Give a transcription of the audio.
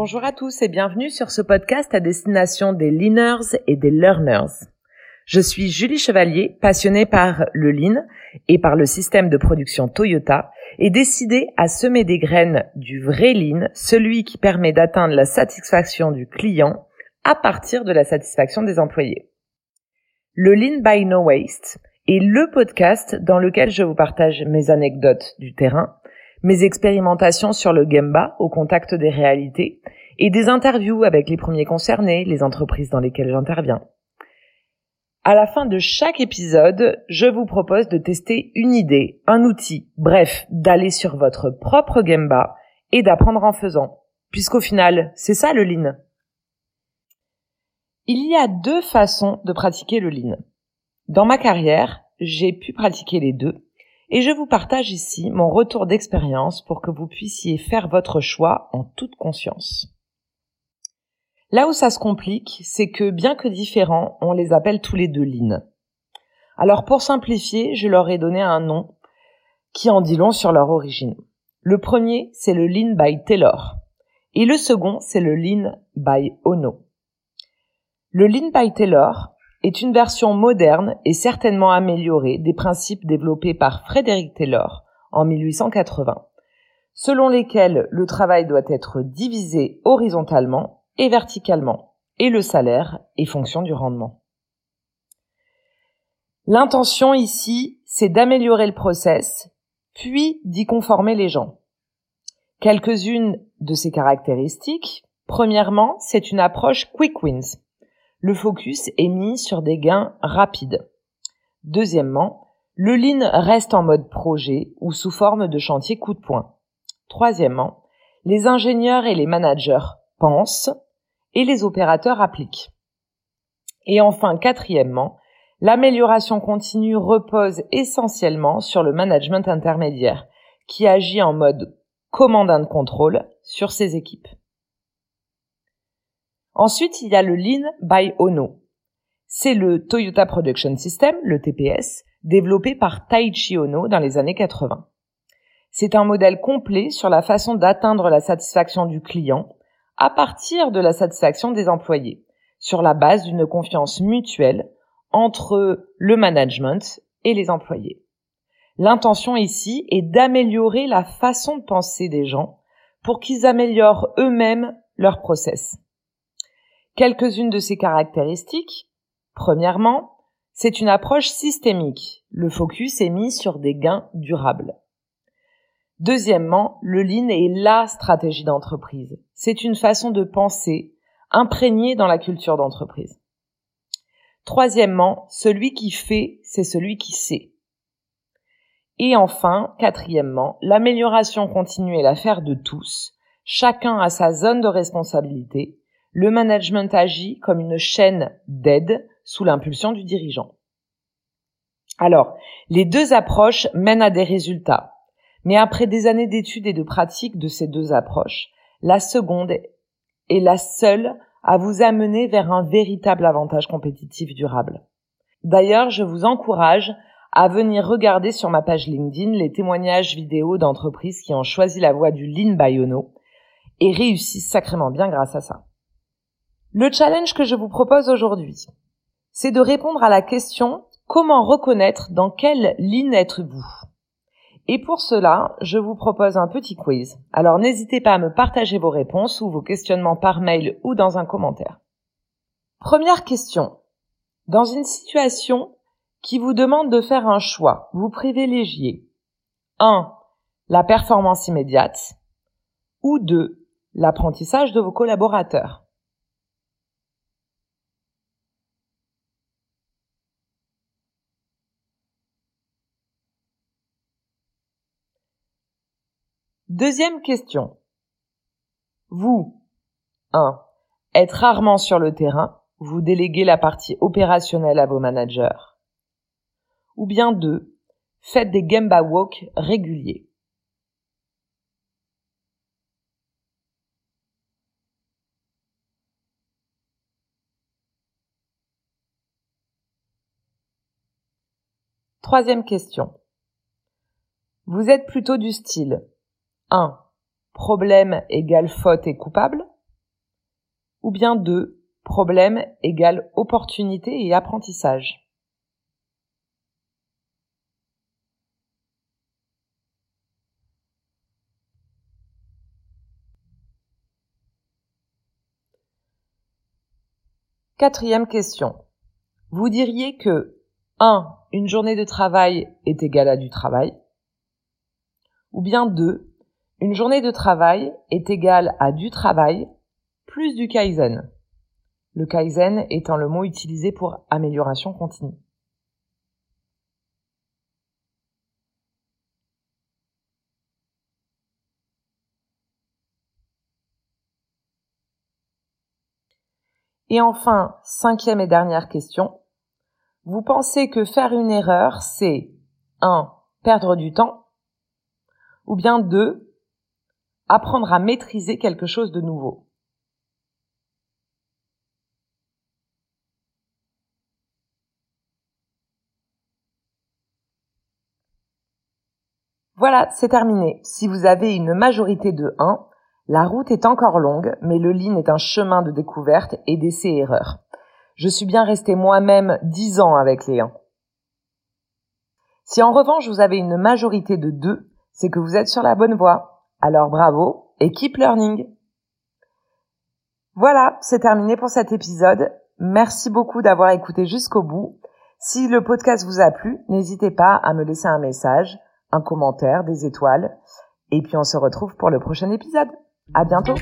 Bonjour à tous et bienvenue sur ce podcast à destination des leaners et des learners. Je suis Julie Chevalier, passionnée par le lean et par le système de production Toyota et décidée à semer des graines du vrai lean, celui qui permet d'atteindre la satisfaction du client à partir de la satisfaction des employés. Le Lean by No Waste est le podcast dans lequel je vous partage mes anecdotes du terrain, mes expérimentations sur le Gemba au contact des réalités et des interviews avec les premiers concernés, les entreprises dans lesquelles j'interviens. À la fin de chaque épisode, je vous propose de tester une idée, un outil, bref, d'aller sur votre propre Gemba et d'apprendre en faisant. Puisqu'au final, c'est ça le lean. Il y a deux façons de pratiquer le lean. Dans ma carrière, j'ai pu pratiquer les deux et je vous partage ici mon retour d'expérience pour que vous puissiez faire votre choix en toute conscience. Là où ça se complique, c'est que bien que différents, on les appelle tous les deux lean. Alors pour simplifier, je leur ai donné un nom qui en dit long sur leur origine. Le premier, c'est le lean by Taylor. Et le second, c'est le lean by Ono. Le lean by Taylor est une version moderne et certainement améliorée des principes développés par Frédéric Taylor en 1880, selon lesquels le travail doit être divisé horizontalement et verticalement, et le salaire est fonction du rendement. L'intention ici, c'est d'améliorer le process, puis d'y conformer les gens. Quelques-unes de ces caractéristiques. Premièrement, c'est une approche quick wins. Le focus est mis sur des gains rapides. Deuxièmement, le lean reste en mode projet ou sous forme de chantier coup de poing. Troisièmement, les ingénieurs et les managers pensent, et les opérateurs appliquent. Et enfin, quatrièmement, l'amélioration continue repose essentiellement sur le management intermédiaire, qui agit en mode commandant de contrôle sur ses équipes. Ensuite, il y a le Lean by Ono. C'est le Toyota Production System, le TPS, développé par Taichi Ono dans les années 80. C'est un modèle complet sur la façon d'atteindre la satisfaction du client à partir de la satisfaction des employés, sur la base d'une confiance mutuelle entre le management et les employés. L'intention ici est d'améliorer la façon de penser des gens pour qu'ils améliorent eux-mêmes leur process. Quelques-unes de ces caractéristiques. Premièrement, c'est une approche systémique. Le focus est mis sur des gains durables. Deuxièmement, le lean est la stratégie d'entreprise. C'est une façon de penser imprégnée dans la culture d'entreprise. Troisièmement, celui qui fait, c'est celui qui sait. Et enfin, quatrièmement, l'amélioration continue est l'affaire de tous. Chacun a sa zone de responsabilité. Le management agit comme une chaîne d'aide sous l'impulsion du dirigeant. Alors, les deux approches mènent à des résultats. Mais après des années d'études et de pratiques de ces deux approches, la seconde est la seule à vous amener vers un véritable avantage compétitif durable. D'ailleurs, je vous encourage à venir regarder sur ma page LinkedIn les témoignages vidéo d'entreprises qui ont choisi la voie du Lean Biono et réussissent sacrément bien grâce à ça. Le challenge que je vous propose aujourd'hui, c'est de répondre à la question comment reconnaître dans quel Lean êtes-vous et pour cela, je vous propose un petit quiz. Alors n'hésitez pas à me partager vos réponses ou vos questionnements par mail ou dans un commentaire. Première question. Dans une situation qui vous demande de faire un choix, vous privilégiez 1. La performance immédiate ou 2. L'apprentissage de vos collaborateurs. Deuxième question. Vous, 1. Êtes rarement sur le terrain, vous déléguez la partie opérationnelle à vos managers. Ou bien 2. Faites des Gemba Walk réguliers. Troisième question. Vous êtes plutôt du style 1. Problème égale faute et coupable Ou bien 2. Problème égale opportunité et apprentissage Quatrième question. Vous diriez que 1. Une journée de travail est égale à du travail. Ou bien 2. Une journée de travail est égale à du travail plus du kaizen. Le kaizen étant le mot utilisé pour amélioration continue. Et enfin, cinquième et dernière question. Vous pensez que faire une erreur, c'est 1. Perdre du temps ou bien 2. Apprendre à maîtriser quelque chose de nouveau. Voilà, c'est terminé. Si vous avez une majorité de 1, la route est encore longue, mais le Lean est un chemin de découverte et d'essais-erreurs. Je suis bien resté moi-même 10 ans avec les 1. Si en revanche vous avez une majorité de 2, c'est que vous êtes sur la bonne voie. Alors bravo et keep learning. Voilà, c'est terminé pour cet épisode. Merci beaucoup d'avoir écouté jusqu'au bout. Si le podcast vous a plu, n'hésitez pas à me laisser un message, un commentaire, des étoiles. Et puis on se retrouve pour le prochain épisode. À bientôt.